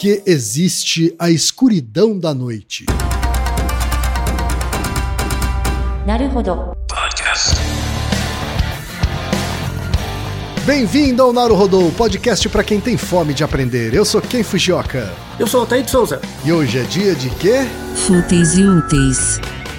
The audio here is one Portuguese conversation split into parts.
que existe a escuridão da noite. Bem-vindo ao Naruhodô, podcast para quem tem fome de aprender. Eu sou Ken Fujioka. Eu sou o Altair de Souza. E hoje é dia de quê? Fúteis e úteis.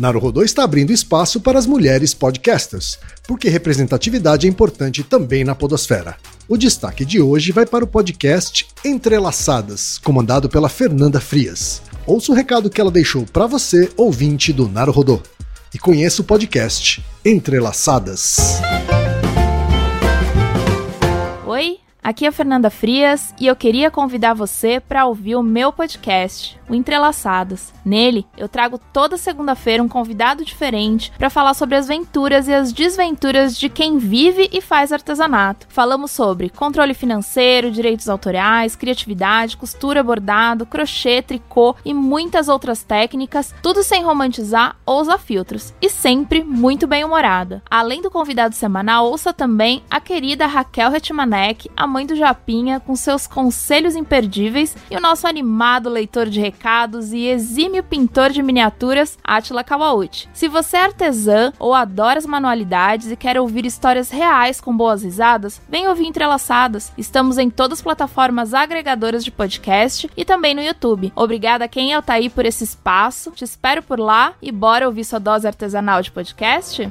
Naruhodô está abrindo espaço para as mulheres podcasters, porque representatividade é importante também na podosfera. O destaque de hoje vai para o podcast Entrelaçadas, comandado pela Fernanda Frias. Ouça o recado que ela deixou para você, ouvinte do Naruhodô. E conheça o podcast Entrelaçadas. Oi, aqui é Fernanda Frias e eu queria convidar você para ouvir o meu podcast, o Entrelaçados. Nele, eu trago toda segunda-feira um convidado diferente para falar sobre as venturas e as desventuras de quem vive e faz artesanato. Falamos sobre controle financeiro, direitos autorais, criatividade, costura, bordado, crochê, tricô e muitas outras técnicas, tudo sem romantizar ou usar filtros, e sempre muito bem humorada. Além do convidado semanal, ouça também a querida Raquel Hetmanek, a mãe do Japinha, com seus conselhos imperdíveis, e o nosso animado leitor de recados e exímio pintor de miniaturas, Atila Kawauchi. Se você é artesã ou adora as manualidades e quer ouvir histórias reais com boas risadas, vem ouvir Entrelaçadas. Estamos em todas as plataformas agregadoras de podcast e também no YouTube. Obrigada a quem é o Taí por esse espaço. Te espero por lá e bora ouvir sua dose artesanal de podcast?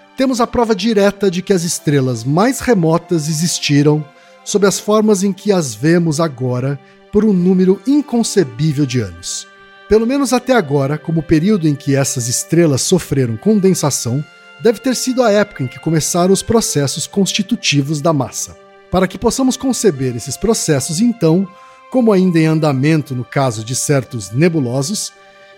temos a prova direta de que as estrelas mais remotas existiram sob as formas em que as vemos agora por um número inconcebível de anos. Pelo menos até agora, como período em que essas estrelas sofreram condensação, deve ter sido a época em que começaram os processos constitutivos da massa. Para que possamos conceber esses processos, então, como ainda em andamento no caso de certos nebulosos,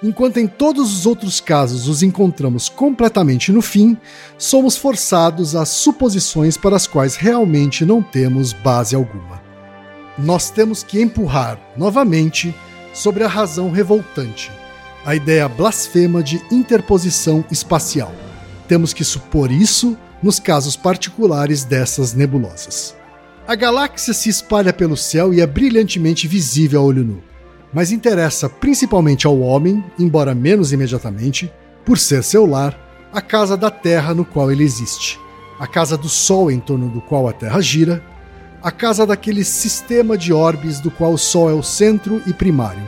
enquanto em todos os outros casos os encontramos completamente no fim, somos forçados a suposições para as quais realmente não temos base alguma. Nós temos que empurrar, novamente, sobre a razão revoltante, a ideia blasfema de interposição espacial. Temos que supor isso nos casos particulares dessas nebulosas. A galáxia se espalha pelo céu e é brilhantemente visível a olho nu, mas interessa principalmente ao homem, embora menos imediatamente, por ser seu lar, a casa da Terra no qual ele existe, a casa do Sol em torno do qual a Terra gira, a casa daquele sistema de orbes do qual o Sol é o centro e primário,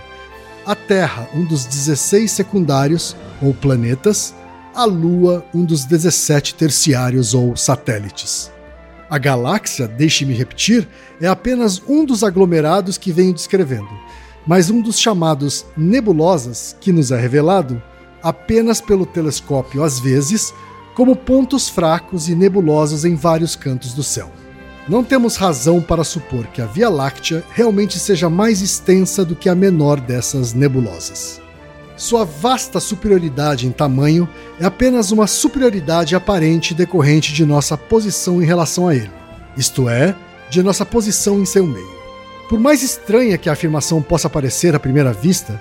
a Terra, um dos 16 secundários, ou planetas, a Lua, um dos 17 terciários ou satélites. A galáxia, deixe-me repetir, é apenas um dos aglomerados que venho descrevendo, mas um dos chamados nebulosas que nos é revelado apenas pelo telescópio às vezes, como pontos fracos e nebulosos em vários cantos do céu. Não temos razão para supor que a Via Láctea realmente seja mais extensa do que a menor dessas nebulosas. Sua vasta superioridade em tamanho é apenas uma superioridade aparente decorrente de nossa posição em relação a ele, isto é, de nossa posição em seu meio. Por mais estranha que a afirmação possa parecer à primeira vista,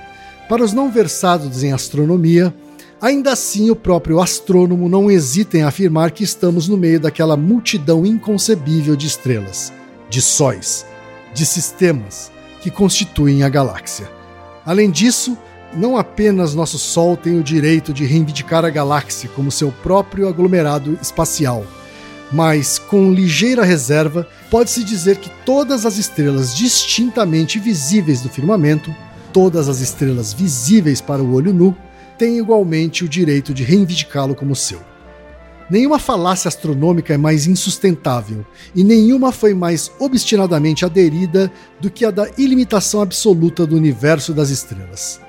para os não versados em astronomia, ainda assim o próprio astrônomo não hesita em afirmar que estamos no meio daquela multidão inconcebível de estrelas, de sóis, de sistemas que constituem a galáxia. Além disso, não apenas nosso Sol tem o direito de reivindicar a galáxia como seu próprio aglomerado espacial, mas, com ligeira reserva, pode-se dizer que todas as estrelas distintamente visíveis do firmamento, todas as estrelas visíveis para o olho nu, têm igualmente o direito de reivindicá-lo como seu. Nenhuma falácia astronômica é mais insustentável, e nenhuma foi mais obstinadamente aderida do que a da ilimitação absoluta do universo das estrelas.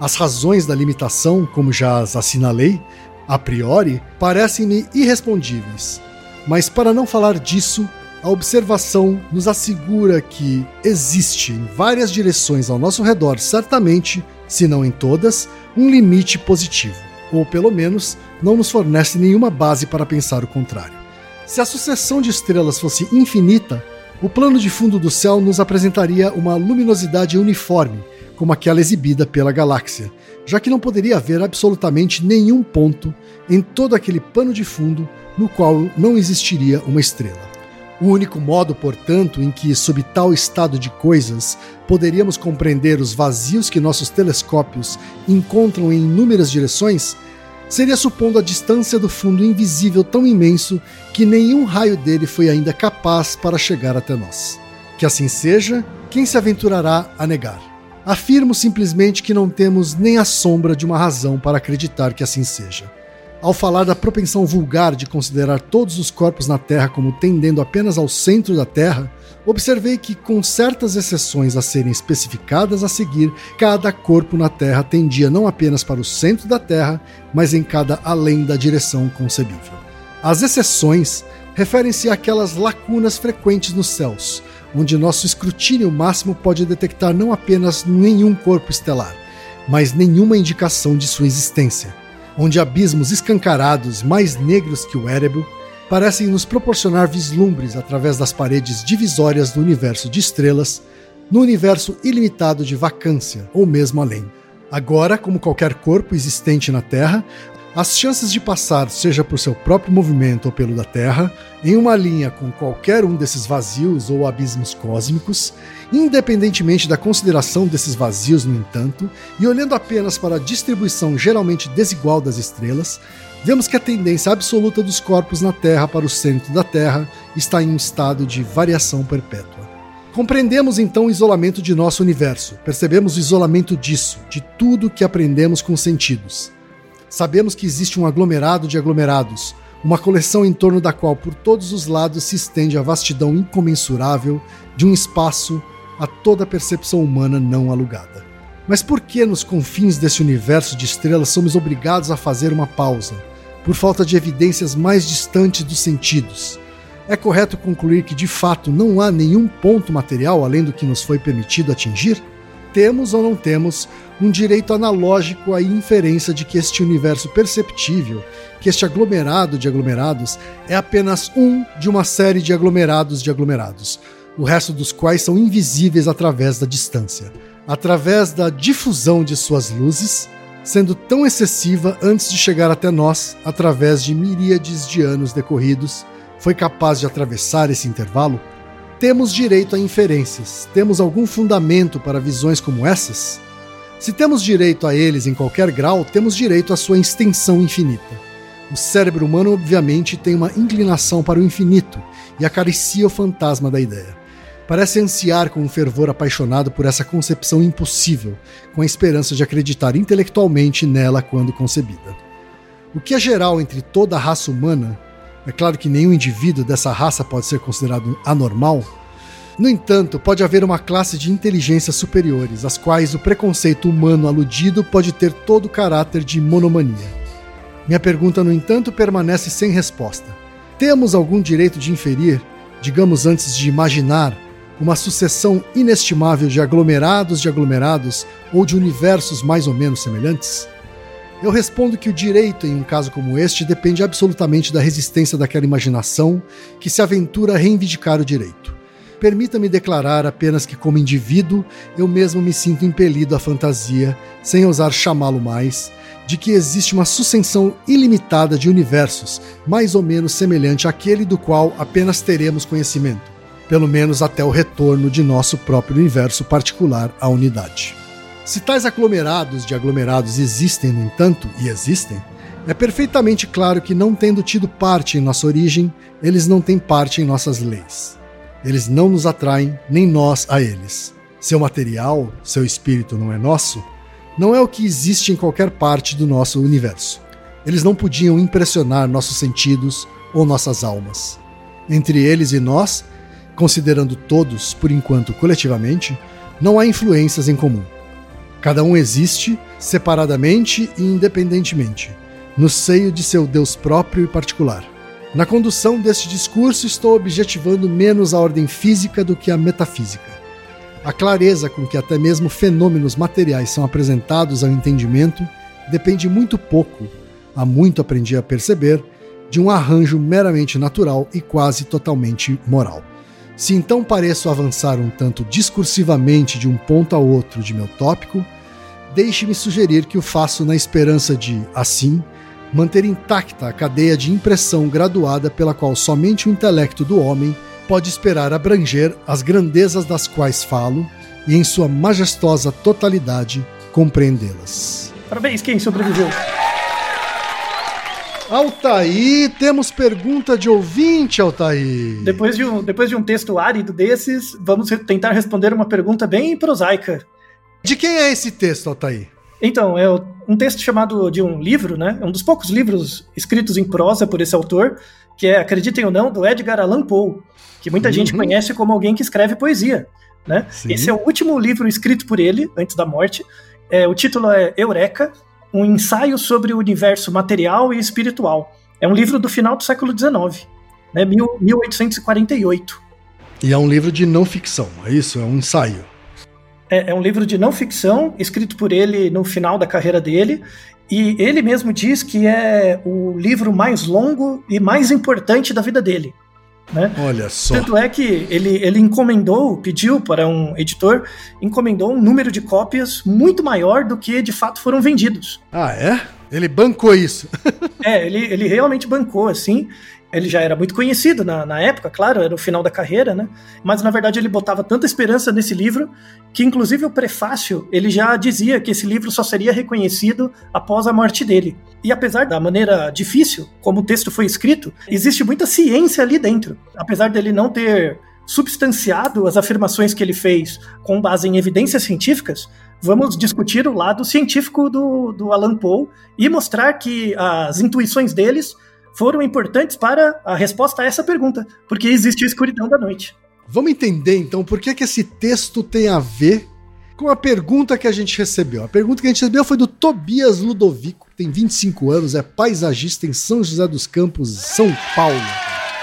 As razões da limitação, como já as assinalei, a priori, parecem-me irrespondíveis. Mas para não falar disso, a observação nos assegura que existe em várias direções ao nosso redor, certamente, se não em todas, um limite positivo, ou pelo menos não nos fornece nenhuma base para pensar o contrário. Se a sucessão de estrelas fosse infinita, o plano de fundo do céu nos apresentaria uma luminosidade uniforme como aquela exibida pela galáxia, já que não poderia haver absolutamente nenhum ponto em todo aquele pano de fundo no qual não existiria uma estrela. O único modo, portanto, em que, sob tal estado de coisas, poderíamos compreender os vazios que nossos telescópios encontram em inúmeras direções seria supondo a distância do fundo invisível tão imenso que nenhum raio dele foi ainda capaz para chegar até nós. Que assim seja, quem se aventurará a negar? Afirmo simplesmente que não temos nem a sombra de uma razão para acreditar que assim seja. Ao falar da propensão vulgar de considerar todos os corpos na Terra como tendendo apenas ao centro da Terra, observei que, com certas exceções a serem especificadas a seguir, cada corpo na Terra tendia não apenas para o centro da Terra, mas em cada além da direção concebível. As exceções referem-se àquelas lacunas frequentes nos céus, onde nosso escrutínio máximo pode detectar não apenas nenhum corpo estelar, mas nenhuma indicação de sua existência, onde abismos escancarados mais negros que o Erebro parecem nos proporcionar vislumbres através das paredes divisórias do universo de estrelas, no universo ilimitado de vacância ou mesmo além. Agora, como qualquer corpo existente na Terra, as chances de passar, seja por seu próprio movimento ou pelo da Terra, em uma linha com qualquer um desses vazios ou abismos cósmicos, independentemente da consideração desses vazios, no entanto, e olhando apenas para a distribuição geralmente desigual das estrelas, vemos que a tendência absoluta dos corpos na Terra para o centro da Terra está em um estado de variação perpétua. Compreendemos então o isolamento de nosso universo, percebemos o isolamento disso, de tudo que aprendemos com os sentidos Sabemos que existe um aglomerado de aglomerados, uma coleção em torno da qual por todos os lados se estende a vastidão incomensurável de um espaço a toda percepção humana não alugada. Mas por que nos confins desse universo de estrelas somos obrigados a fazer uma pausa, por falta de evidências mais distantes dos sentidos? É correto concluir que de fato não há nenhum ponto material além do que nos foi permitido atingir? Temos ou não temos um direito analógico à inferência de que este universo perceptível, que este aglomerado de aglomerados, é apenas um de uma série de aglomerados de aglomerados, o resto dos quais são invisíveis através da distância, através da difusão de suas luzes, sendo tão excessiva antes de chegar até nós, através de miríades de anos decorridos, foi capaz de atravessar esse intervalo? Temos direito a inferências. Temos algum fundamento para visões como essas? Se temos direito a eles em qualquer grau, temos direito à sua extensão infinita. O cérebro humano, obviamente, tem uma inclinação para o infinito e acaricia o fantasma da ideia. Parece ansiar com um fervor apaixonado por essa concepção impossível, com a esperança de acreditar intelectualmente nela quando concebida. O que é geral entre toda a raça humana, é claro que nenhum indivíduo dessa raça pode ser considerado anormal, no entanto, pode haver uma classe de inteligências superiores, às quais o preconceito humano aludido pode ter todo o caráter de monomania. Minha pergunta, no entanto, permanece sem resposta. Temos algum direito de inferir, digamos antes de imaginar, uma sucessão inestimável de aglomerados de aglomerados ou de universos mais ou menos semelhantes? Eu respondo que o direito, em um caso como este, depende absolutamente da resistência daquela imaginação que se aventura a reivindicar o direito. Permita-me declarar apenas que, como indivíduo, eu mesmo me sinto impelido à fantasia, sem ousar chamá-lo mais, de que existe uma sucessão ilimitada de universos, mais ou menos semelhante àquele do qual apenas teremos conhecimento, pelo menos até o retorno de nosso próprio universo particular à unidade. Se tais aglomerados de aglomerados existem, no entanto, e existem, é perfeitamente claro que, não tendo tido parte em nossa origem, eles não têm parte em nossas leis. Eles não nos atraem, nem nós a eles. Seu material, seu espírito não é nosso, não é o que existe em qualquer parte do nosso universo. Eles não podiam impressionar nossos sentidos ou nossas almas. Entre eles e nós, considerando todos, por enquanto coletivamente, não há influências em comum. Cada um existe separadamente e independentemente, no seio de seu Deus próprio e particular. Na condução deste discurso, estou objetivando menos a ordem física do que a metafísica. A clareza com que até mesmo fenômenos materiais são apresentados ao entendimento depende muito pouco, há muito aprendi a perceber, de um arranjo meramente natural e quase totalmente moral. Se então pareço avançar um tanto discursivamente de um ponto a outro de meu tópico, deixe-me sugerir que o faço na esperança de, assim, manter intacta a cadeia de impressão graduada pela qual somente o intelecto do homem pode esperar abranger as grandezas das quais falo e, em sua majestosa totalidade, compreendê-las. Parabéns, quem sobreviveu? Altaí, temos pergunta de ouvinte, Altaí. Depois de, um, depois de um texto árido desses, vamos tentar responder uma pergunta bem prosaica. De quem é esse texto, Altaí? Então, é um texto chamado de um livro, né? É um dos poucos livros escritos em prosa por esse autor, que é, acreditem ou não, do Edgar Allan Poe, que muita uhum. gente conhece como alguém que escreve poesia. Né? Esse é o último livro escrito por ele, antes da morte. É, o título é Eureka, um ensaio sobre o universo material e espiritual. É um livro do final do século XIX, né? 1848. E é um livro de não ficção, é isso? É um ensaio. É, é, um livro de não ficção, escrito por ele no final da carreira dele. E ele mesmo diz que é o livro mais longo e mais importante da vida dele. Né? Olha só. Tanto é que ele, ele encomendou, pediu para um editor, encomendou um número de cópias muito maior do que de fato foram vendidos. Ah, é? Ele bancou isso. é, ele, ele realmente bancou, assim. Ele já era muito conhecido na, na época, claro, era o final da carreira, né? Mas na verdade ele botava tanta esperança nesse livro que, inclusive, o prefácio ele já dizia que esse livro só seria reconhecido após a morte dele. E apesar da maneira difícil como o texto foi escrito, existe muita ciência ali dentro. Apesar dele não ter substanciado as afirmações que ele fez com base em evidências científicas, vamos discutir o lado científico do, do Alan Poe e mostrar que as intuições deles foram importantes para a resposta a essa pergunta, porque existe a escuridão da noite. Vamos entender então por que, que esse texto tem a ver com a pergunta que a gente recebeu. A pergunta que a gente recebeu foi do Tobias Ludovico, tem 25 anos, é paisagista em São José dos Campos, São Paulo.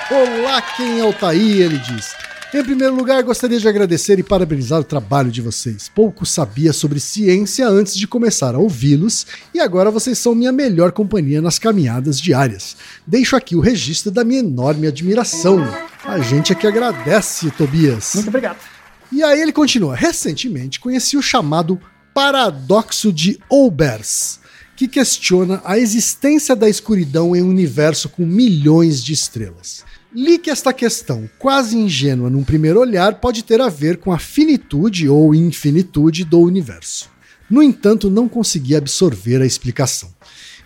Olá, quem é o Taí? Ele diz. Em primeiro lugar, gostaria de agradecer e parabenizar o trabalho de vocês. Pouco sabia sobre ciência antes de começar a ouvi-los e agora vocês são minha melhor companhia nas caminhadas diárias. Deixo aqui o registro da minha enorme admiração. A gente é que agradece, Tobias. Muito obrigado. E aí ele continua: recentemente conheci o chamado paradoxo de Olbers, que questiona a existência da escuridão em um universo com milhões de estrelas. Li que esta questão, quase ingênua num primeiro olhar, pode ter a ver com a finitude ou infinitude do universo. No entanto, não consegui absorver a explicação.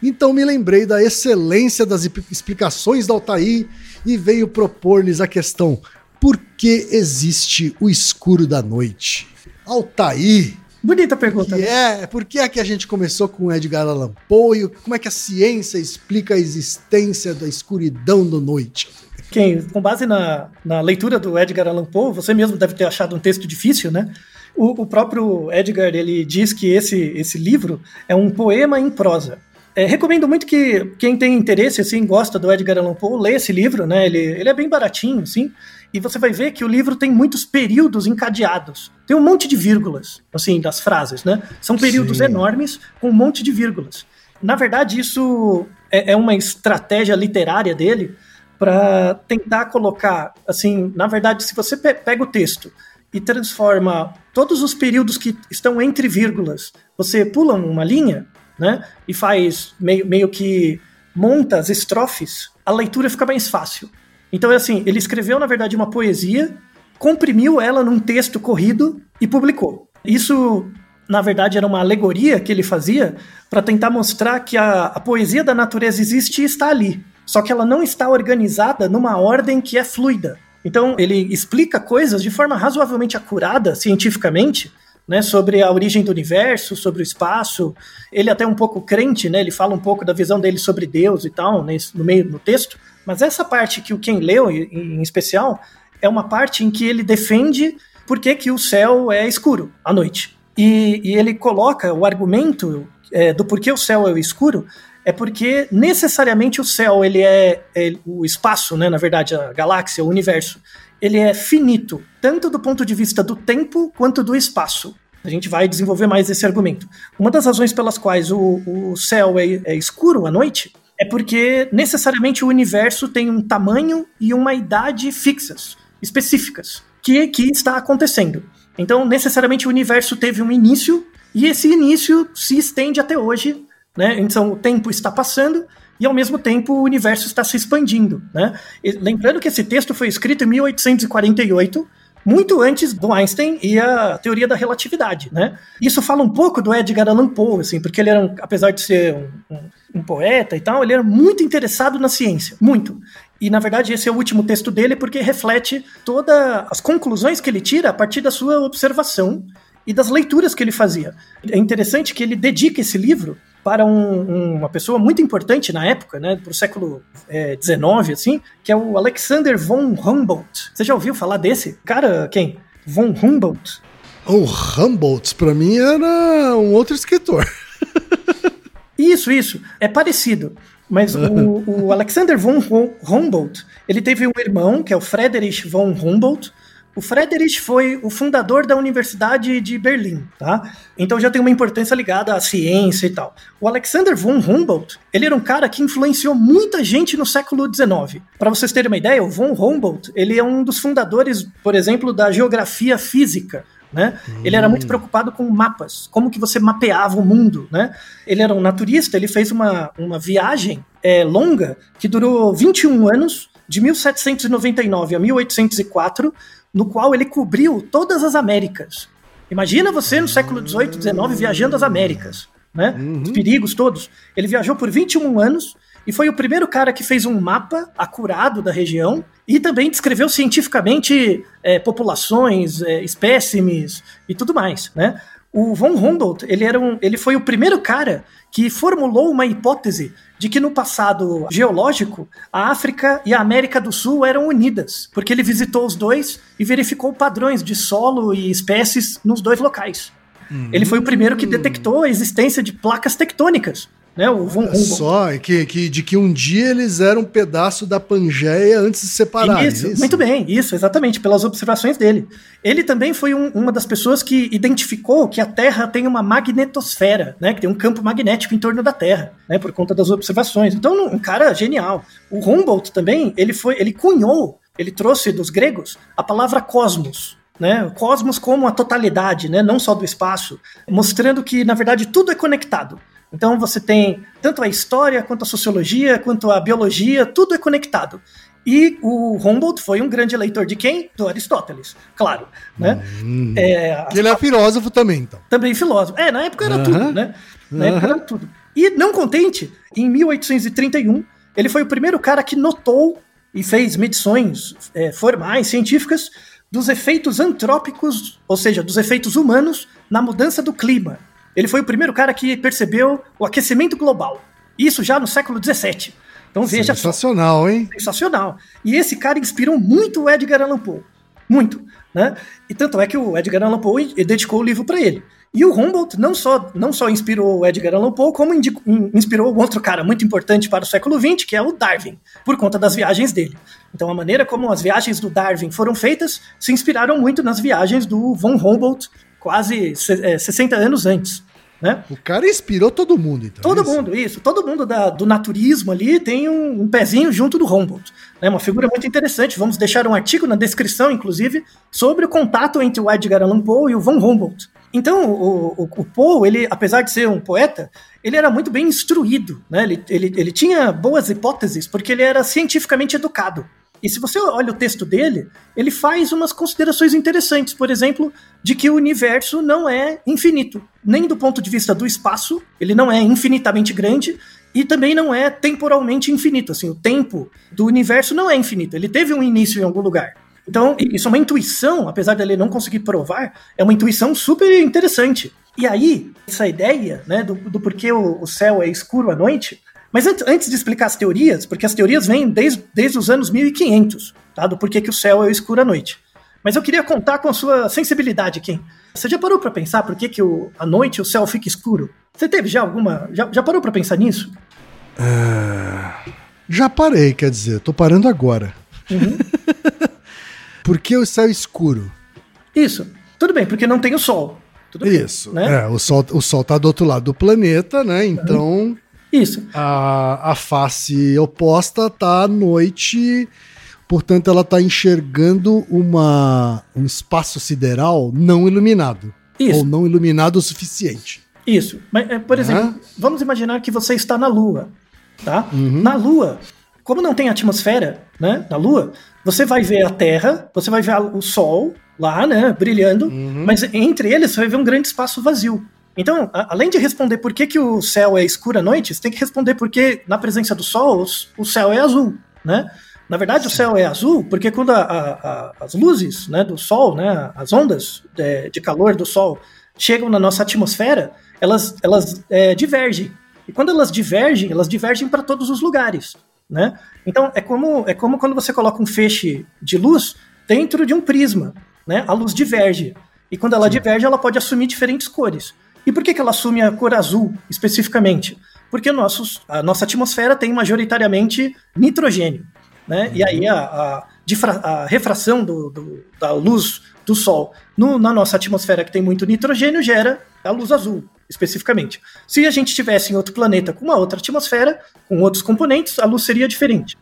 Então me lembrei da excelência das explicações da Altair e veio propor-lhes a questão: por que existe o escuro da noite? Altair! Bonita pergunta. É, por que é que a gente começou com Edgar Allan Poe? Como é que a ciência explica a existência da escuridão da noite? Quem, com base na, na leitura do Edgar Allan Poe, você mesmo deve ter achado um texto difícil, né? O, o próprio Edgar ele diz que esse, esse livro é um poema em prosa. É, recomendo muito que quem tem interesse, assim, gosta do Edgar Allan Poe, leia esse livro, né? Ele, ele é bem baratinho, assim, e você vai ver que o livro tem muitos períodos encadeados. Tem um monte de vírgulas, assim, das frases, né? São períodos Sim. enormes com um monte de vírgulas. Na verdade, isso é, é uma estratégia literária dele para tentar colocar, assim, na verdade, se você pe pega o texto e transforma todos os períodos que estão entre vírgulas, você pula uma linha, né, e faz meio, meio que monta as estrofes, a leitura fica mais fácil. Então é assim, ele escreveu, na verdade, uma poesia, comprimiu ela num texto corrido e publicou. Isso, na verdade, era uma alegoria que ele fazia para tentar mostrar que a, a poesia da natureza existe e está ali. Só que ela não está organizada numa ordem que é fluida. Então, ele explica coisas de forma razoavelmente acurada, cientificamente, né, sobre a origem do universo, sobre o espaço. Ele é até um pouco crente, né, ele fala um pouco da visão dele sobre Deus e tal, né, no meio no texto. Mas essa parte que o Ken leu, em, em especial, é uma parte em que ele defende por que, que o céu é escuro à noite. E, e ele coloca o argumento é, do porquê o céu é escuro é porque necessariamente o céu, ele é, é, o espaço, né, na verdade, a galáxia, o universo, ele é finito, tanto do ponto de vista do tempo quanto do espaço. A gente vai desenvolver mais esse argumento. Uma das razões pelas quais o, o céu é, é escuro à noite é porque necessariamente o universo tem um tamanho e uma idade fixas, específicas, que, que está acontecendo. Então, necessariamente o universo teve um início e esse início se estende até hoje né? Então o tempo está passando e ao mesmo tempo o universo está se expandindo. Né? E, lembrando que esse texto foi escrito em 1848, muito antes do Einstein e a teoria da relatividade. Né? Isso fala um pouco do Edgar Allan Poe, assim, porque ele era, um, apesar de ser um, um, um poeta e tal, ele era muito interessado na ciência, muito. E na verdade esse é o último texto dele porque reflete todas as conclusões que ele tira a partir da sua observação e das leituras que ele fazia. É interessante que ele dedica esse livro para um, uma pessoa muito importante na época, né, para o século XIX, é, assim, que é o Alexander von Humboldt. Você já ouviu falar desse cara, quem? Von Humboldt. O Humboldt, para mim, era um outro escritor. isso, isso. É parecido. Mas o, o Alexander von Humboldt, ele teve um irmão, que é o Friedrich von Humboldt, o Friedrich foi o fundador da Universidade de Berlim, tá? Então já tem uma importância ligada à ciência e tal. O Alexander von Humboldt, ele era um cara que influenciou muita gente no século XIX. Para vocês terem uma ideia, o von Humboldt, ele é um dos fundadores, por exemplo, da geografia física. Né? Hum. Ele era muito preocupado com mapas, como que você mapeava o mundo. Né? Ele era um naturista, ele fez uma, uma viagem é, longa que durou 21 anos, de 1799 a 1804, no qual ele cobriu todas as Américas. Imagina você no século XVIII, XIX viajando as Américas, né? Uhum. Os perigos todos. Ele viajou por 21 anos e foi o primeiro cara que fez um mapa acurado da região e também descreveu cientificamente é, populações, é, espécimes e tudo mais, né? O von Humboldt, ele, era um, ele foi o primeiro cara que formulou uma hipótese de que no passado geológico a África e a América do Sul eram unidas, porque ele visitou os dois e verificou padrões de solo e espécies nos dois locais. Uhum. Ele foi o primeiro que detectou a existência de placas tectônicas né? O von Olha. Só que, que, de que um dia eles eram um pedaço da Pangeia antes de se separarem. Isso, é isso? muito bem, isso, exatamente, pelas observações dele. Ele também foi um- uma das pessoas que identificou que a Terra tem uma magnetosfera, né, que tem um campo magnético em torno da Terra, né, por conta das observações. Então, um cara genial. O Humboldt também, ele foi, ele cunhou, ele trouxe dos gregos a palavra cosmos. Né, cosmos como a totalidade, né, não só do espaço, mostrando que na verdade tudo é conectado. Então você tem tanto a história, quanto a sociologia, quanto a biologia, tudo é conectado. E o Humboldt foi um grande leitor de quem? Do Aristóteles, claro. Né? Hum. É, Que ele é filósofo também, então. também filósofo. É, na época era Aham. tudo, né? Na época Aham. era tudo. E não contente, em 1831, ele foi o primeiro cara que notou e fez medições é, formais, científicas, dos efeitos antrópicos, ou seja, dos efeitos humanos na mudança do clima. Ele foi o primeiro cara que percebeu o aquecimento global. Isso já no século 17. Então veja só Sensacional, hein? sensacional. E esse cara inspirou muito o Edgar Allan Poe. Muito. Né? E tanto é que o Edgar Allan Poe dedicou o livro para ele. E o Humboldt não só, não só inspirou o Edgar Allan Poe, como inspirou outro cara muito importante para o século XX, que é o Darwin, por conta das viagens dele. Então a maneira como as viagens do Darwin foram feitas se inspiraram muito nas viagens do von Humboldt, quase se- eh, 60 anos antes. Né? O cara inspirou todo mundo, então. Todo isso? mundo, isso. Todo mundo da- do naturismo ali tem um, um pezinho junto do Humboldt. É uma figura muito interessante. Vamos deixar um artigo na descrição, inclusive, sobre o contato entre o Edgar Allan Poe e o von Humboldt. Então, o, o, o Poe, ele, apesar de ser um poeta, ele era muito bem instruído. Né? Ele, ele, ele tinha boas hipóteses, porque ele era cientificamente educado. E se você olha o texto dele, ele faz umas considerações interessantes, por exemplo, de que o universo não é infinito, nem do ponto de vista do espaço, ele não é infinitamente grande e também não é temporalmente infinito, assim, o tempo do universo não é infinito, ele teve um início em algum lugar. Então, isso é uma intuição, apesar dele não conseguir provar, é uma intuição super interessante. E aí, essa ideia, né, do, do porquê o, o céu é escuro à noite, mas antes, antes de explicar as teorias, porque as teorias vêm desde, desde os anos 1500, tá? Do porquê que o céu é escuro à noite. Mas eu queria contar com a sua sensibilidade, Kim. Você já parou para pensar por que, que o, à noite o céu fica escuro? Você teve já alguma. Já, já parou para pensar nisso? Já parei, quer dizer, tô parando agora. Uhum. Por que o céu é escuro? Isso. Tudo bem, porque não tem o sol. Tudo bem, Isso. né? É, o sol, o sol tá do outro lado do planeta, né? Então Isso. a, a face oposta tá à noite, portanto ela tá enxergando uma, um espaço sideral não iluminado. Isso. Ou não iluminado o suficiente. Isso. Mas, é, por exemplo, Aham. vamos imaginar que você está na Lua, tá? Uhum. Na Lua, como não tem atmosfera, né? Na Lua, você vai ver a Terra, você vai ver o Sol lá, né? Brilhando, Uhum. mas entre eles você vai ver um grande espaço vazio. Então, a- além de responder por que, que o céu é escuro à noite, você tem que responder por que, na presença do Sol, os- o céu é azul, né? Na verdade, o céu é azul porque quando a- a- a- as luzes né, do Sol, né, as ondas de, de calor do Sol, chegam na nossa atmosfera, elas, elas é, divergem. E quando elas divergem, elas divergem para todos os lugares. Né? Então, é como, é como quando você coloca um feixe de luz dentro de um prisma. Né? A luz diverge. E quando ela diverge, ela pode assumir diferentes cores. E por que, que ela assume a cor azul, especificamente? Porque nossos, a nossa atmosfera tem majoritariamente nitrogênio. Né? E aí a, a, a refração do- do- da luz do Sol no- na nossa atmosfera que tem muito nitrogênio gera a luz azul, especificamente. Se a gente estivesse em outro planeta com uma outra atmosfera, com outros componentes, a luz seria diferente.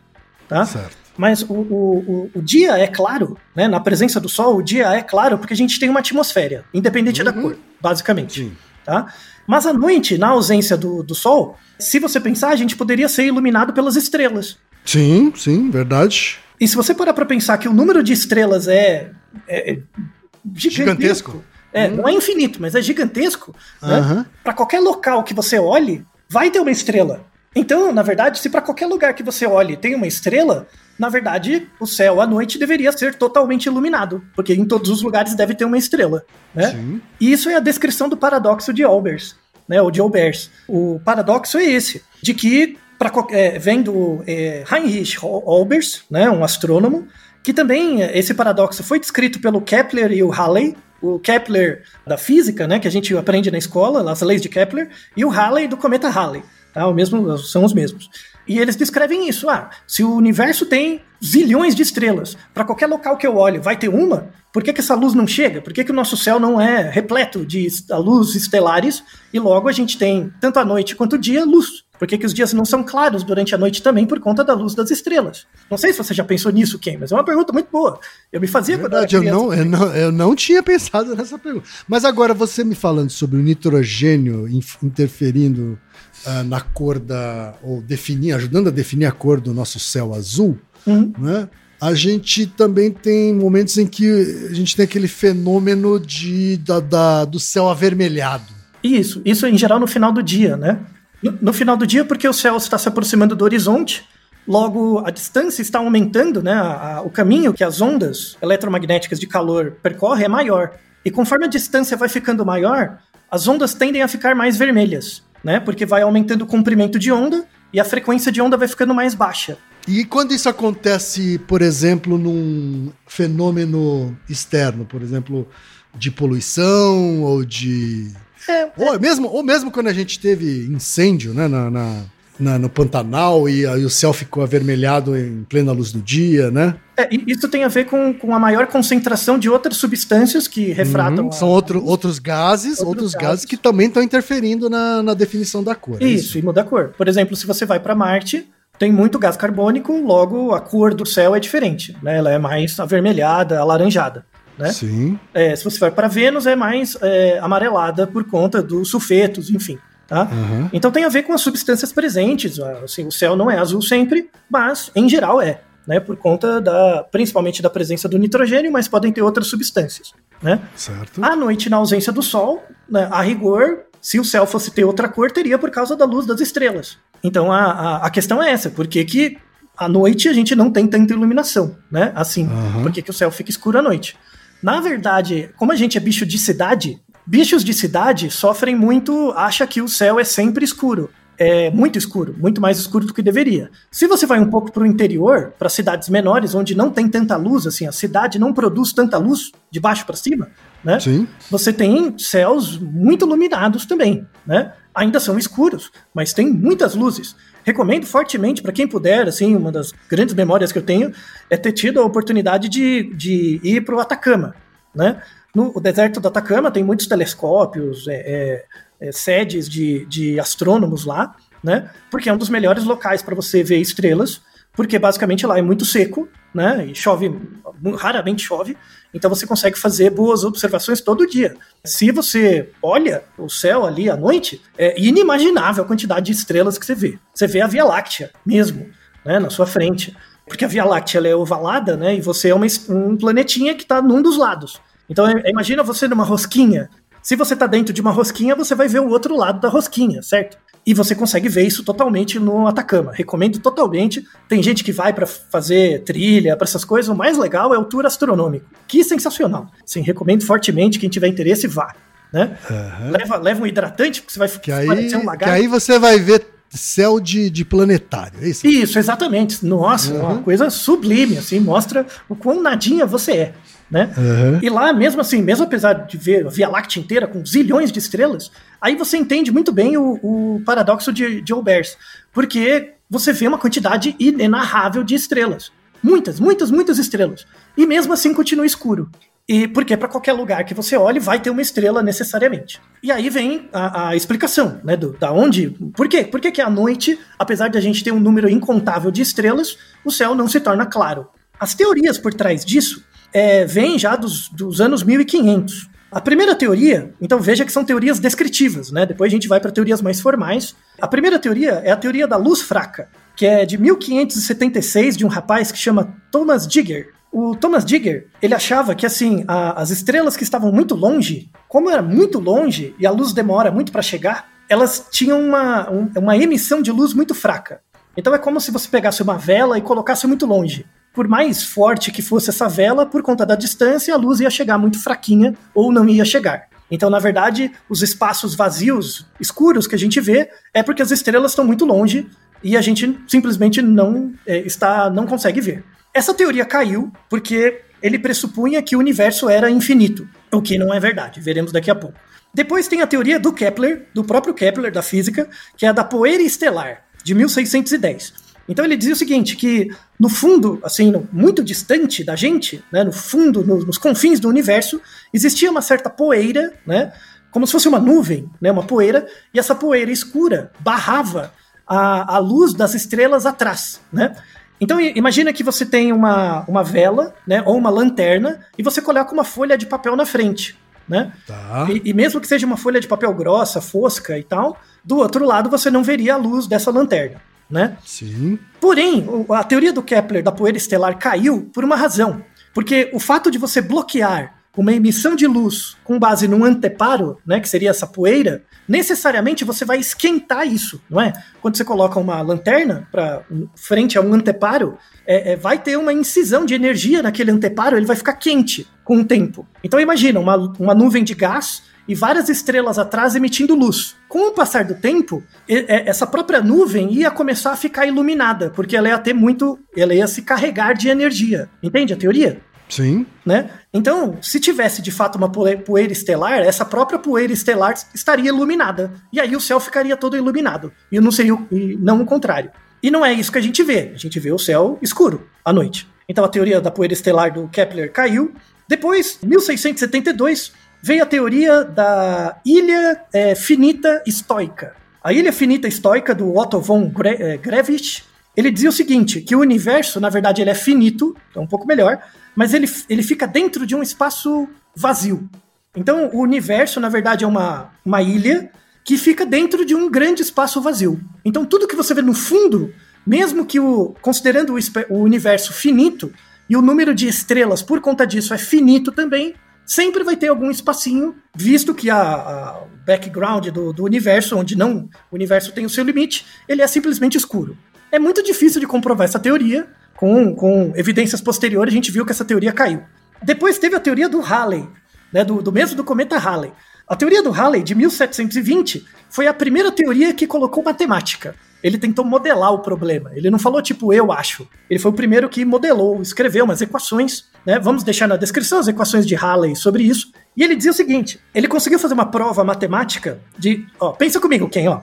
Tá? Certo. Mas o, o, o, dia é claro, né? Na presença do Sol, o dia é claro porque a gente tem uma atmosfera, independente da cor, basicamente. Sim. Tá? Mas à noite, na ausência do, do Sol, se você pensar, a gente poderia ser iluminado pelas estrelas. Sim, sim, verdade. E se você parar para pensar que o número de estrelas é, é- é Gigantesco. É, não é infinito, mas é gigantesco. Né? Para qualquer local que você olhe, vai ter uma estrela. Então, na verdade, se para qualquer lugar que você olhe tem uma estrela, na verdade, o céu à noite deveria ser totalmente iluminado, porque em todos os lugares deve ter uma estrela. Né? Sim. E isso é a descrição do paradoxo de Olbers, né, ou de Olbers. O paradoxo é esse, de que, qual- é, vem do é, Heinrich Olbers, né, um astrônomo, que também, é, esse paradoxo foi descrito pelo Kepler e o Halley, o Kepler da física, né, que a gente aprende na escola, as leis de Kepler, e o Halley do cometa Halley. Tá? O mesmo, são os mesmos. E eles descrevem isso. Ah, se o universo tem zilhões de estrelas, para qualquer local que eu olhe vai ter uma, por que, que essa luz não chega? Por que, que o nosso céu não é repleto de luz estelares e logo a gente tem, tanto a noite quanto o dia, luz? Por que, que os dias não são claros durante a noite também por conta da luz das estrelas? Não sei se você já pensou nisso, Ken, mas é uma pergunta muito boa. Eu me fazia Verdade, quando eu, eu, não, eu, não, eu não tinha pensado nessa pergunta. Mas agora você me falando sobre o nitrogênio interferindo uh, na cor da. ou definir, ajudando a definir a cor do nosso céu azul, uhum. né? A gente também tem momentos em que a gente tem aquele fenômeno de, da, da do céu avermelhado. Isso, isso em geral no final do dia, né? No, no, final do dia, porque o céu está se aproximando do horizonte, logo a distância está aumentando, né? A, a, o caminho que as ondas eletromagnéticas de calor percorrem é maior. E conforme a distância vai ficando maior, as ondas tendem a ficar mais vermelhas né? Porque vai aumentando o comprimento de onda e a frequência de onda vai ficando mais baixa. E quando isso acontece, por exemplo, num fenômeno externo, por exemplo, de poluição ou de. É, ou, é. Mesmo, ou mesmo quando a gente teve incêndio né, na, na na, no Pantanal e aí o céu ficou avermelhado em plena luz do dia, né? É, isso tem a ver com, com a maior concentração de outras substâncias que refratam. Uhum, são outro, outros gases, outros, outros gases. gases. que também estão interferindo na, na definição da cor. É isso, isso, e muda a cor. Por exemplo, se você vai para Marte, tem muito gás carbônico, logo a cor do céu é diferente, né? Ela é mais avermelhada, alaranjada. Né? Sim. É, se você vai para Vênus, é mais é, amarelada por conta dos sulfetos, enfim. Tá? Uhum. Então tem a ver com as substâncias presentes. Assim, o céu não é azul sempre, mas em geral é. Né, por conta da, principalmente da presença do nitrogênio, mas podem ter outras substâncias. Né? Certo. À noite, na ausência do Sol, né, a rigor, se o céu fosse ter outra cor, teria por causa da luz das estrelas. Então a, a, a questão é essa, por que, que à noite a gente não tem tanta iluminação, né? Assim, uhum. por que, que o céu fica escuro à noite? Na verdade, como a gente é bicho de cidade, Bichos de cidade sofrem muito, acha que o céu é sempre escuro. É muito escuro, muito mais escuro do que deveria. Se você vai um pouco para o interior, para cidades menores, onde não tem tanta luz, assim, a cidade não produz tanta luz de baixo para cima, né? Sim. Você tem céus muito iluminados também, né? Ainda são escuros, mas tem muitas luzes. Recomendo fortemente para quem puder, assim, uma das grandes memórias que eu tenho é ter tido a oportunidade de, de ir para o Atacama, né? No deserto do Atacama tem muitos telescópios, é, é, é, sedes de, de astrônomos lá, né? Porque é um dos melhores locais para você ver estrelas, porque basicamente lá é muito seco, né? E chove, raramente chove, então você consegue fazer boas observações todo dia. Se você olha o céu ali à noite, é inimaginável a quantidade de estrelas que você vê. Você vê a Via Láctea mesmo, né? Na sua frente. Porque a Via Láctea é ovalada, né? E você é uma, um planetinha que está num dos lados. Então imagina você numa rosquinha. Se você está dentro de uma rosquinha, você vai ver o outro lado da rosquinha, certo? E você consegue ver isso totalmente no Atacama. Recomendo totalmente. Tem gente que vai para fazer trilha, para essas coisas. O mais legal é o tour astronômico. Que sensacional. Sim, recomendo fortemente. Quem tiver interesse, vá. Né? Uhum. Leva, leva um hidratante, porque você vai que aí, um lagarto. Que aí você vai ver céu de, de planetário, é isso? Isso, exatamente. Nossa, uhum. uma coisa sublime, assim, mostra o quão nadinha você é né? Uhum. E lá, mesmo assim, mesmo apesar de ver a Via Láctea inteira com zilhões de estrelas, aí você entende muito bem o, o paradoxo de, de Olbers, porque você vê uma quantidade inenarrável de estrelas. Muitas, muitas, muitas estrelas. E mesmo assim continua escuro. E porque para qualquer lugar que você olhe vai ter uma estrela necessariamente. E aí vem a, a explicação, né, do, da onde, por quê? Por que que à noite, apesar de a gente ter um número incontável de estrelas, o céu não se torna claro? As teorias por trás disso é, vem já dos, dos anos 1500. A primeira teoria, então veja que são teorias descritivas, né? Depois a gente vai para teorias mais formais. A primeira teoria é a teoria da luz fraca, que é de 1576 de um rapaz que chama Thomas Digger. O Thomas Digger, ele achava que assim, a, as estrelas que estavam muito longe, como era muito longe e a luz demora muito para chegar, elas tinham uma, um, uma emissão de luz muito fraca. Então é como se você pegasse uma vela e colocasse muito longe por mais forte que fosse essa vela, por conta da distância, a luz ia chegar muito fraquinha ou não ia chegar. Então, na verdade, os espaços vazios, escuros que a gente vê, é porque as estrelas estão muito longe e a gente simplesmente não é, está, não consegue ver. Essa teoria caiu porque ele pressupunha que o universo era infinito, o que não é verdade. Veremos daqui a pouco. Depois tem a teoria do Kepler, do próprio Kepler, da física, que é a da poeira estelar, de 1610. Então ele dizia o seguinte, que no fundo, assim, muito distante da gente, né, no fundo, no, nos confins do universo, existia uma certa poeira, né, como se fosse uma nuvem, né, uma poeira, e essa poeira escura barrava a, a luz das estrelas atrás, né? Então imagina que você tem uma, uma vela, né, ou uma lanterna, e você coloca uma folha de papel na frente né? Tá. E, e, mesmo que seja uma folha de papel grossa, fosca e tal, do outro lado você não veria a luz dessa lanterna, né? Sim. Porém, a teoria do Kepler da poeira estelar caiu por uma razão. Porque o fato de você bloquear uma emissão de luz com base num anteparo, né, que seria essa poeira, necessariamente você vai esquentar isso, não é? Quando você coloca uma lanterna para frente a um anteparo, é, é, vai ter uma incisão de energia naquele anteparo, ele vai ficar quente com o tempo. Então imagina uma, uma nuvem de gás e várias estrelas atrás emitindo luz. Com o passar do tempo, essa própria nuvem ia começar a ficar iluminada, porque ela ia ter muito, ela ia se carregar de energia. Entende a teoria? Sim. Né? Então, se tivesse de fato uma poeira estelar, essa própria poeira estelar estaria iluminada. E aí o céu ficaria todo iluminado. E não seria e não o contrário. E não é isso que a gente vê. A gente vê o céu escuro à noite. Então a teoria da poeira estelar do Kepler caiu. Depois, 1672, veio a teoria da ilha é, finita estoica. A ilha finita estoica do Otto von Gre Grevich, ele dizia o seguinte, que o universo, na verdade, ele é finito, é um pouco melhor, mas ele, ele fica dentro de um espaço vazio. Então, o universo, na verdade, é uma, uma ilha que fica dentro de um grande espaço vazio. Então tudo que você vê no fundo, mesmo que o considerando o, o universo finito e o número de estrelas por conta disso é finito também, sempre vai ter algum espacinho, visto que a, o background do, do, universo, onde não o universo tem o seu limite, ele é simplesmente escuro. É muito difícil de comprovar essa teoria, com, com evidências posteriores a gente viu que essa teoria caiu. Depois teve a teoria do Halley, né, do, do mesmo do cometa Halley. A teoria do Halley, de 1720, foi a primeira teoria que colocou matemática. Ele tentou modelar o problema. Ele não falou tipo, eu acho. Ele foi o primeiro que modelou, escreveu umas equações. Né? Vamos deixar na descrição as equações de Halley sobre isso. E ele dizia o seguinte: ele conseguiu fazer uma prova matemática de. Ó, pensa comigo, quem, ó.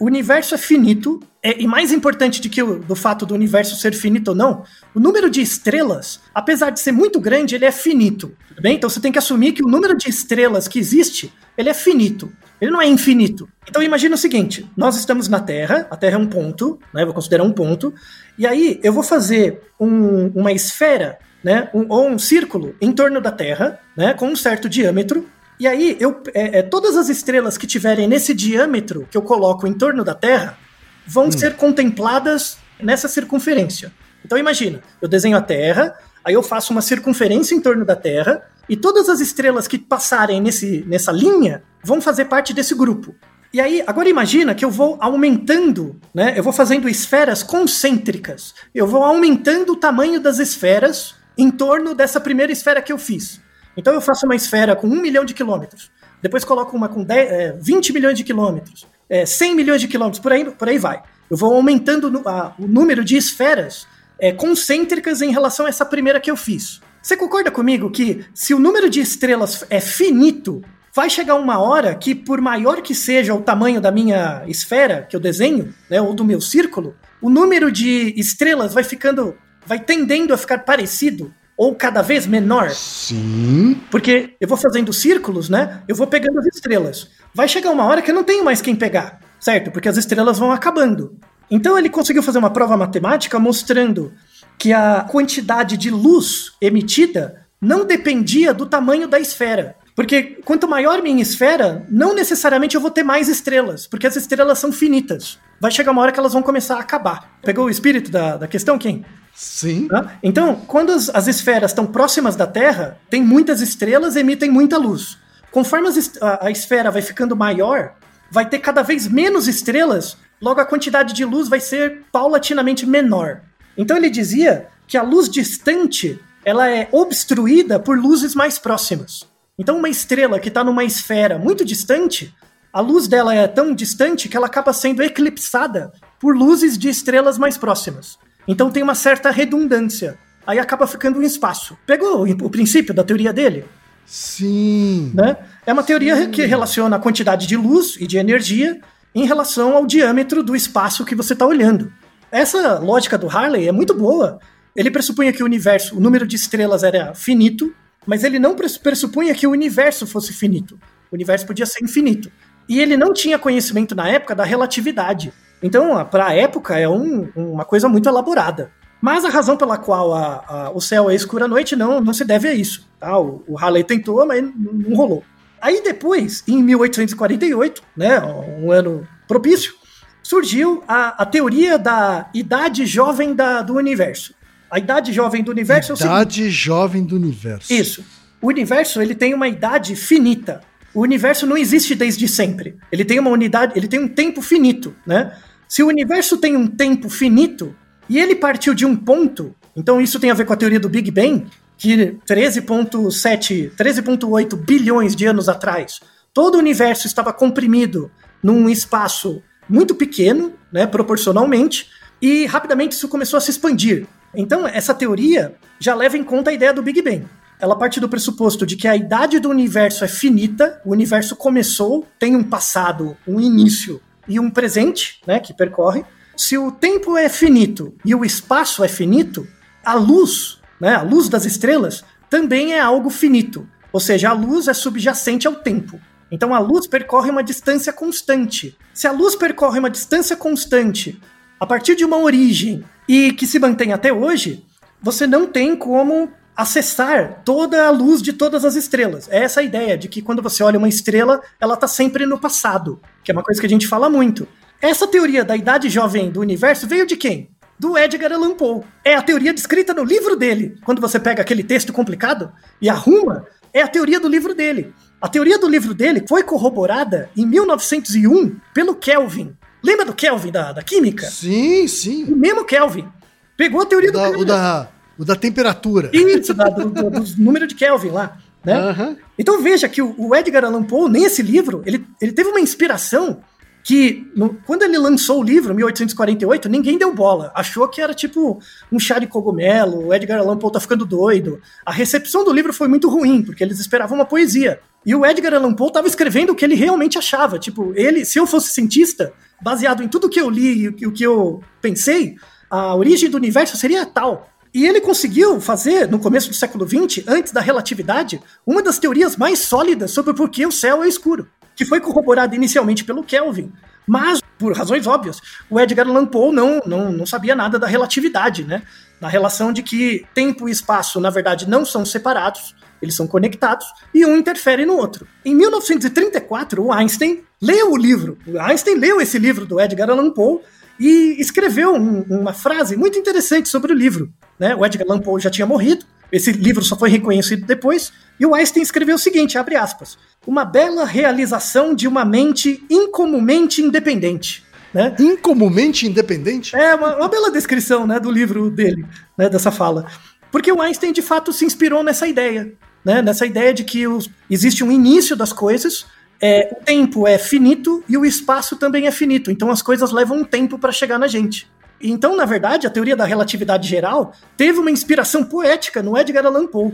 O universo é finito, é, e mais importante do que o do fato do universo ser finito ou não, o número de estrelas, apesar de ser muito grande, ele é finito. Tudo bem? Então você tem que assumir que o número de estrelas que existe, ele é finito. Ele não é infinito. Então imagina o seguinte: nós estamos na Terra, a Terra é um ponto, né? Eu vou considerar um ponto, e aí eu vou fazer um, uma esfera, né? Um, ou um círculo em torno da Terra, né? Com um certo diâmetro, e aí, eu, é, é, todas as estrelas que tiverem nesse diâmetro que eu coloco em torno da Terra vão hum. ser contempladas nessa circunferência. Então imagina, eu desenho a Terra, aí eu faço uma circunferência em torno da Terra, e todas as estrelas que passarem nesse, nessa linha vão fazer parte desse grupo. E aí, agora imagina que eu vou aumentando, né? Eu vou fazendo esferas concêntricas. Eu vou aumentando o tamanho das esferas em torno dessa primeira esfera que eu fiz. Então eu faço uma esfera com 1 milhão de quilômetros, depois coloco uma com 10, é, 20 milhões de quilômetros, é, 100 milhões de quilômetros, por aí, por aí vai. Eu vou aumentando no, a, o número de esferas é, concêntricas em relação a essa primeira que eu fiz. Você concorda comigo que se o número de estrelas é finito, vai chegar uma hora que, por maior que seja o tamanho da minha esfera que eu desenho, né, ou do meu círculo, o número de estrelas vai ficando, vai tendendo a ficar parecido ou cada vez menor? Sim. Porque eu vou fazendo círculos, né? Eu vou pegando as estrelas. Vai chegar uma hora que eu não tenho mais quem pegar, certo? Porque as estrelas vão acabando. Então ele conseguiu fazer uma prova matemática mostrando que a quantidade de luz emitida não dependia do tamanho da esfera. Porque quanto maior minha esfera, não necessariamente eu vou ter mais estrelas, porque as estrelas são finitas. Vai chegar uma hora que elas vão começar a acabar. Pegou o espírito da, da questão, quem? Sim. Então, quando as, as, esferas estão próximas da Terra, tem muitas estrelas e emitem muita luz. Conforme a, a esfera vai ficando maior, vai ter cada vez menos estrelas, logo a quantidade de luz vai ser paulatinamente menor. Então ele dizia que a luz distante ela é obstruída por luzes mais próximas. Então uma estrela que está numa esfera muito distante, a luz dela é tão distante que ela acaba sendo eclipsada por luzes de estrelas mais próximas. Então tem uma certa redundância. Aí acaba ficando um espaço. Pegou o princípio da teoria dele? Sim. Né? É uma teoria que relaciona a quantidade de luz e de energia em relação ao diâmetro do espaço que você está olhando. Essa lógica do Harley é muito boa. Ele pressupunha que o universo, o número de estrelas era finito, mas ele não pressupunha que o universo fosse finito. O universo podia ser infinito. E ele não tinha conhecimento na época da relatividade. Então, para a época, é um, uma coisa muito elaborada. Mas a razão pela qual a, a, o céu é escuro à noite não, não se deve a isso. Tá? O, o Halley tentou, mas não, não rolou. Aí depois, em 1848, né, um ano propício, surgiu a, a teoria da idade jovem da, do universo. A idade jovem do universo idade é o Idade jovem do universo. Isso. O universo ele tem uma idade finita. O universo não existe desde sempre. Ele tem uma unidade, ele tem um tempo finito, né? Se o universo tem um tempo finito e ele partiu de um ponto, então isso tem a ver com a teoria do Big Bang, que 13.7, 13.8 bilhões de anos atrás, todo o universo estava comprimido num espaço muito pequeno, né, proporcionalmente, e rapidamente isso começou a se expandir. Então, essa teoria já leva em conta a ideia do Big Bang. Ela parte do pressuposto de que a idade do universo é finita, o universo começou, tem um passado, um início e um presente, né, que percorre. Se o tempo é finito e o espaço é finito, a luz, né, a luz das estrelas, também é algo finito. Ou seja, a luz é subjacente ao tempo. Então a luz percorre uma distância constante. Se a luz percorre uma distância constante a partir de uma origem e que se mantém até hoje, você não tem como acessar toda a luz de todas as estrelas. É essa ideia de que quando você olha uma estrela, ela está sempre no passado, que é uma coisa que a gente fala muito. Essa teoria da idade jovem do universo veio de quem? Do Edgar Allan Poe. É a teoria descrita no livro dele. Quando você pega aquele texto complicado e arruma, é a teoria do livro dele. A teoria do livro dele foi corroborada em 1901 pelo Kelvin. Lembra do Kelvin da, da química? Sim, sim. O mesmo Kelvin. Pegou a teoria o da, do o da, o da temperatura. Isso, da, do, do, do número de Kelvin lá. Né? Uhum. Então veja que o, o Edgar Allan Poe, nesse livro, ele, ele teve uma inspiração que no, quando ele lançou o livro, 1848, ninguém deu bola. Achou que era tipo um chá de cogumelo, o Edgar Allan Poe tá ficando doido. A recepção do livro foi muito ruim, porque eles esperavam uma poesia. E o Edgar Allan Poe estava escrevendo o que ele realmente achava. Tipo, ele, se eu fosse cientista, baseado em tudo que eu li e o que eu pensei, a origem do universo seria tal. E ele conseguiu fazer, no começo do século XX, antes da relatividade, uma das teorias mais sólidas sobre por que o céu é escuro que foi corroborado inicialmente pelo Kelvin. Mas, por razões óbvias, o Edgar Allan Poe não, não, não sabia nada da relatividade, né? Na relação de que tempo e espaço, na verdade, não são separados, eles são conectados, e um interfere no outro. Em 1934, o Einstein leu o livro. O Einstein leu esse livro do Edgar Allan Poe e escreveu um, uma frase muito interessante sobre o livro. Né? O Edgar Allan Poe já tinha morrido, esse livro só foi reconhecido depois, e o Einstein escreveu o seguinte, abre aspas, uma bela realização de uma mente incomumente independente. Né? Incomumente independente? É, uma, uma bela descrição né, do livro dele, né, dessa fala. Porque o Einstein, de fato, se inspirou nessa ideia, né, nessa ideia de que os, existe um início das coisas, é, o tempo é finito e o espaço também é finito, então as coisas levam um tempo para chegar na gente. Então, na verdade, a teoria da relatividade geral teve uma inspiração poética no Edgar Allan Poe.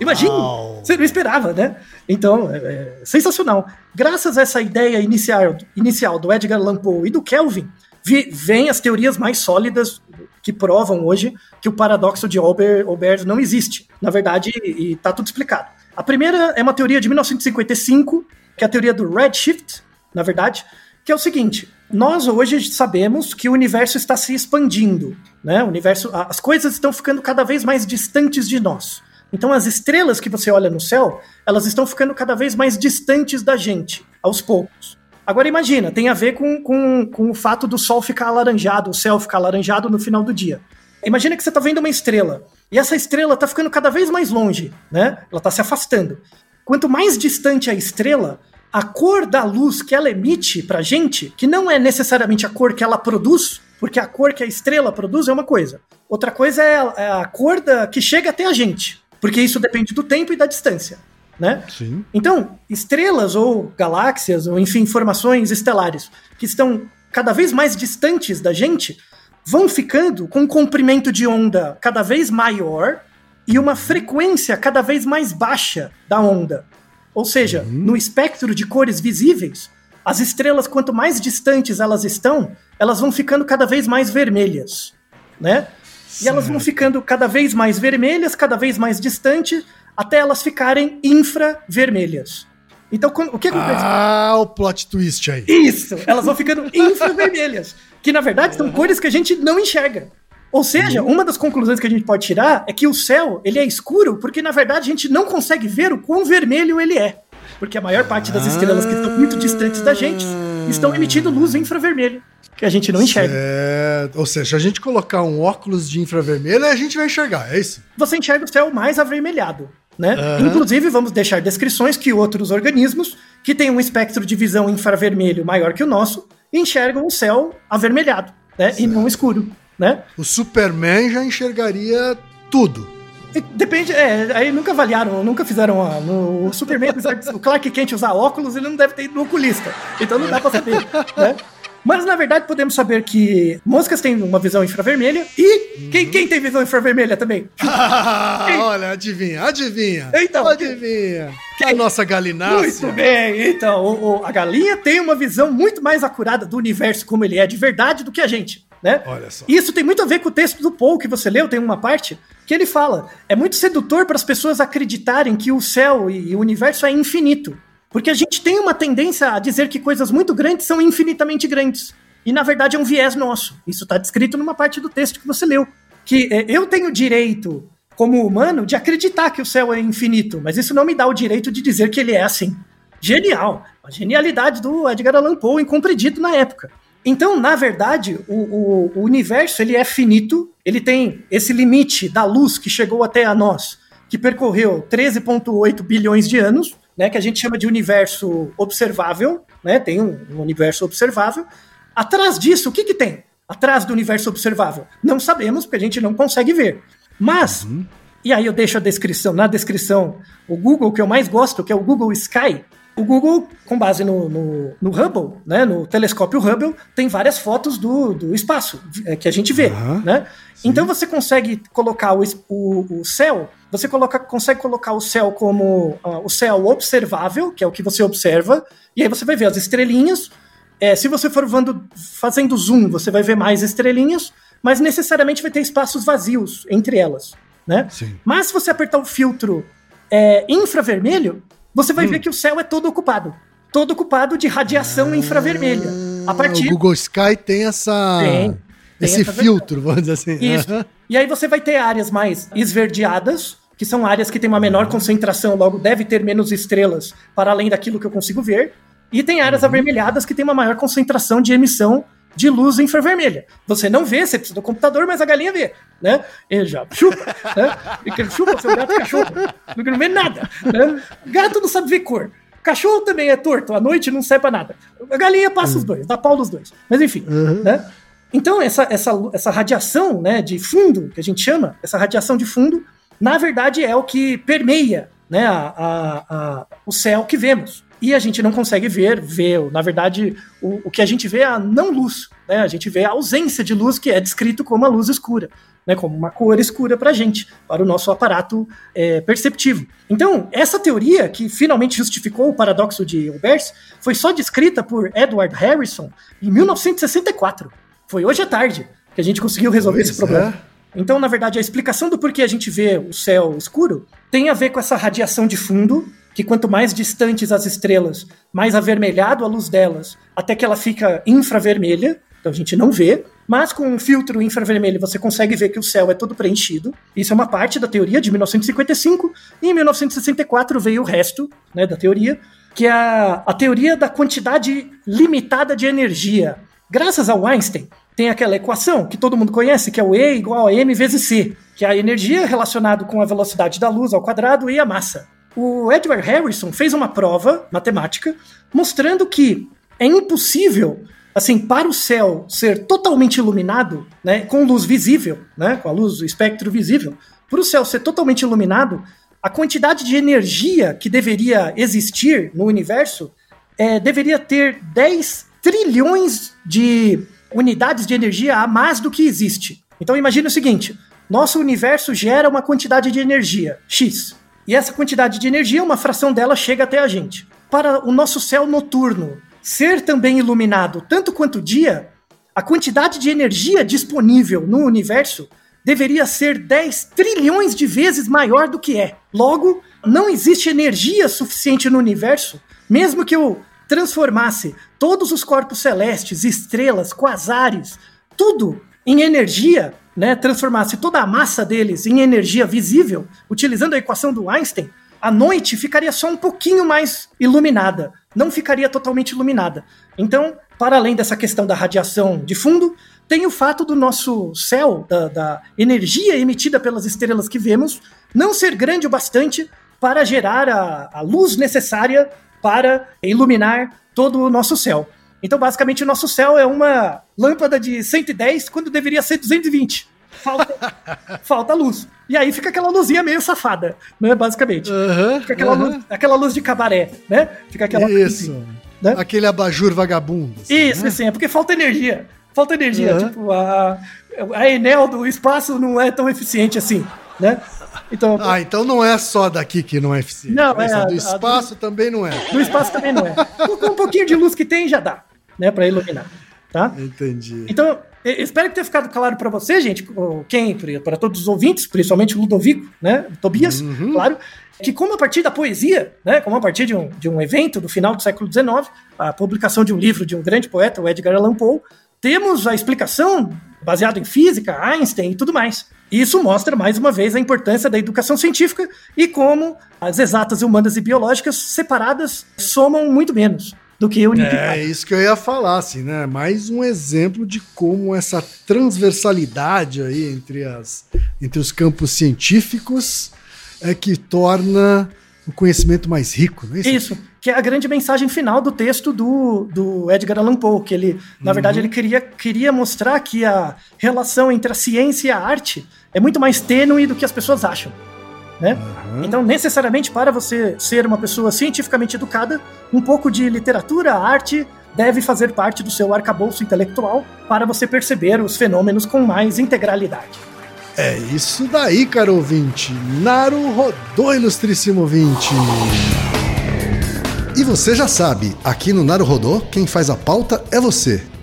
Imagina, você não esperava, né? Então, é, é, sensacional. Graças a essa ideia inicial, inicial do Edgar Allan Poe e do Kelvin, vi, vêm as teorias mais sólidas que provam hoje que o paradoxo de Albert não existe. Na verdade, e tá tudo explicado. A primeira é uma teoria de 1955, que é a teoria do redshift, na verdade, que é o seguinte: nós hoje sabemos que o universo está se expandindo, né? O universo, as coisas estão ficando cada vez mais distantes de nós. Então as estrelas que você olha no céu, elas estão ficando cada vez mais distantes da gente, aos poucos. Agora imagina, tem a ver com, com, com o fato do sol ficar alaranjado, o céu ficar alaranjado no final do dia. Imagina que você está vendo uma estrela, e essa estrela está ficando cada vez mais longe, né? Ela está se afastando. Quanto mais distante a estrela, a cor da luz que ela emite pra gente, que não é necessariamente a cor que ela produz, porque a cor que a estrela produz é uma coisa. Outra coisa é a, é a cor da, que chega até a gente. Porque isso depende do tempo e da distância. Né? Sim. Então, estrelas ou galáxias, ou enfim, formações estelares que estão cada vez mais distantes da gente, vão ficando com um comprimento de onda cada vez maior e uma frequência cada vez mais baixa da onda. Ou seja, no espectro de cores visíveis, as estrelas, quanto mais distantes elas estão, elas vão ficando cada vez mais vermelhas, né? E elas vão ficando cada vez mais vermelhas, cada vez mais distantes, até elas ficarem infravermelhas. Então, quando- o que acontece? Ah, o plot twist aí. Isso! Elas vão ficando infravermelhas. Que na verdade são cores que a gente não enxerga. Ou seja, uma das conclusões que a gente pode tirar é que o céu ele é escuro porque na verdade a gente não consegue ver o quão vermelho ele é. Porque a maior parte das estrelas que estão muito distantes da gente estão emitindo luz infravermelha, que a gente não enxerga. É, ou seja, se a gente colocar um óculos de infravermelho, a gente vai enxergar, é isso? Você enxerga o céu mais avermelhado. Né? Aham. Inclusive, vamos deixar descrições que outros organismos que têm um espectro de visão infravermelho maior que o nosso enxergam o céu avermelhado né? e não escuro. Né? O Superman já enxergaria tudo. Depende, é, aí nunca avaliaram, nunca fizeram ó, no o Superman, apesar de o Clark Kent usar óculos, ele não deve ter ido no oculista. Então não dá pra saber, né? Mas na verdade podemos saber que moscas têm uma visão infravermelha e quem, quem tem visão infravermelha também? Olha, adivinha, adivinha. Então. adivinha. A nossa galinácea. Muito bem, então o- o- a galinha tem uma visão muito mais acurada do universo como ele é de verdade do que a gente, né? Olha só. Isso tem muito a ver com o texto do Paul que você leu, tem uma parte que ele fala: é muito sedutor para as pessoas acreditarem que o céu e o universo é infinito. Porque a gente tem uma tendência a dizer que coisas muito grandes são infinitamente grandes. E na verdade é um viés nosso. Isso está descrito numa parte do texto que você leu. Que é, eu tenho direito, como humano, de acreditar que o céu é infinito, mas isso não me dá o direito de dizer que ele é assim. Genial! A genialidade do Edgar Allan Poe incompreendido na época. Então, na verdade, o, o- o universo ele é finito, ele tem esse limite da luz que chegou até a nós, que percorreu 13,8 bilhões de anos, né, que a gente chama de universo observável, né, tem um, um universo observável. Atrás disso, o que, que tem? Atrás do universo observável? Não sabemos, porque a gente não consegue ver. Mas, e aí eu deixo a descrição, na descrição, o Google que eu mais gosto, que é o Google Sky. O Google, com base no, no, no Hubble, né, no telescópio Hubble, tem várias fotos do, do espaço é, que a gente vê. Aham, né? Então você consegue colocar o, o, o céu, você coloca, consegue colocar o céu como ah, o céu observável, que é o que você observa, e aí você vai ver as estrelinhas. É, se você for vando, fazendo zoom, você vai ver mais estrelinhas, mas necessariamente vai ter espaços vazios entre elas. Né? Sim. Mas se você apertar o filtro é, infravermelho, você vai ver que o céu é todo ocupado. Todo ocupado de radiação infravermelha. A partir Ah, O Google Sky tem essa. Tem, tem esse essa filtro, vamos dizer assim. Isso. E aí você vai ter áreas mais esverdeadas, que são áreas que têm uma menor concentração, logo deve ter menos estrelas para além daquilo que eu consigo ver. E tem áreas Uhum. avermelhadas que têm uma maior concentração de emissão de luz infravermelha. Você não vê, você precisa do computador, mas a galinha vê, né? Ele já chupa, né? E ele chupa seu gato cachorro. Não vê nada, né? Gato não sabe ver cor. Cachorro também é torto, à noite não serve pra nada. A galinha passa os dois, dá pau nos dois. Mas enfim, né? Então, essa, essa, essa radiação né, de fundo, que a gente chama, essa radiação de fundo, na verdade é o que permeia né, a, a- a- o céu que vemos. E a gente não consegue ver, ver, na verdade, o, o que a gente vê é a não luz. Né? A gente vê a ausência de luz, que é descrito como a luz escura, né? como uma cor escura para a gente, para o nosso aparato é, perceptivo. Então, essa teoria, que finalmente justificou o paradoxo de Hilbert, foi só descrita por Edward Harrison em 1964. Foi hoje à tarde que a gente conseguiu resolver Pois esse problema. é. Então, na verdade, a explicação do porquê a gente vê o céu escuro tem a ver com essa radiação de fundo, que quanto mais distantes as estrelas, mais avermelhado a luz delas, até que ela fica infravermelha, então a gente não vê. Mas com um filtro infravermelho você consegue ver que o céu é todo preenchido. Isso é uma parte da teoria de 1955. E em 1964 veio o resto né, da teoria, que é a, a teoria da quantidade limitada de energia. Graças ao Einstein, tem aquela equação que todo mundo conhece, que é o E igual a m vezes c, que é a energia relacionada com a velocidade da luz ao quadrado e a massa. O Edward Harrison fez uma prova matemática mostrando que é impossível, assim, para o céu ser totalmente iluminado, né, com luz visível, né, com a luz, o espectro visível, para o céu ser totalmente iluminado, a quantidade de energia que deveria existir no universo é, deveria ter 10 trilhões de unidades de energia a mais do que existe. Então imagine o seguinte: nosso universo gera uma quantidade de energia, X. E essa quantidade de energia, uma fração dela chega até a gente. Para o nosso céu noturno ser também iluminado tanto quanto o dia, a quantidade de energia disponível no universo deveria ser 10 trilhões de vezes maior do que é. Logo, não existe energia suficiente no universo, mesmo que eu transformasse todos os corpos celestes, estrelas, quasares, tudo em energia, né, transformasse toda a massa deles em energia visível, utilizando a equação do Einstein, a noite ficaria só um pouquinho mais iluminada, não ficaria totalmente iluminada. Então, para além dessa questão da radiação de fundo, tem o fato do nosso céu, da, da energia emitida pelas estrelas que vemos, não ser grande o bastante para gerar a, a luz necessária para iluminar todo o nosso céu. Então, basicamente, o nosso céu é uma lâmpada de 110 quando deveria ser 220. Falta, falta luz. E aí fica aquela luzinha meio safada, né? Basicamente. Uhum, fica aquela, uhum. luz, aquela luz de cabaré, né? Fica aquela Isso. Assim, né? Aquele abajur vagabundo. assim, Isso, né? sim, é porque falta energia. Falta energia. Uhum. Tipo, a, a Enel do espaço não é tão eficiente assim, né? Então, Ah, então não é só daqui que não é eficiente. Não, Essa é a- do a espaço também não é. do espaço também não é. Com um pouquinho de luz que tem já dá, né? Pra iluminar, tá? Entendi. Então, espero que tenha ficado claro para você, gente, quem, para todos os ouvintes, principalmente o Ludovico, né, o Tobias, claro, que como a partir da poesia, né, como a partir de um, de um evento do final do século XIX, a publicação de um livro de um grande poeta, o Edgar Allan Poe, temos a explicação baseada em física, Einstein e tudo mais. Isso mostra, mais uma vez, a importância da educação científica e como as exatas humanas e biológicas separadas somam muito menos do que É unificadas. isso que eu ia falar, assim, né? Mais um exemplo de como essa transversalidade aí entre, as, entre os campos científicos é que torna o conhecimento mais rico, não é isso? Isso, que é a grande mensagem final do texto do, do Edgar Allan Poe, que ele, na verdade, ele queria, queria mostrar que a relação entre a ciência e a arte é muito mais tênue do que as pessoas acham. Né? Então, necessariamente, para você ser uma pessoa cientificamente educada, um pouco de literatura, arte, deve fazer parte do seu arcabouço intelectual para você perceber os fenômenos com mais integralidade. É isso daí, caro ouvinte. Naru rodou, ilustríssimo ouvinte. E você já sabe, aqui no Naru Rodô, quem faz a pauta é você.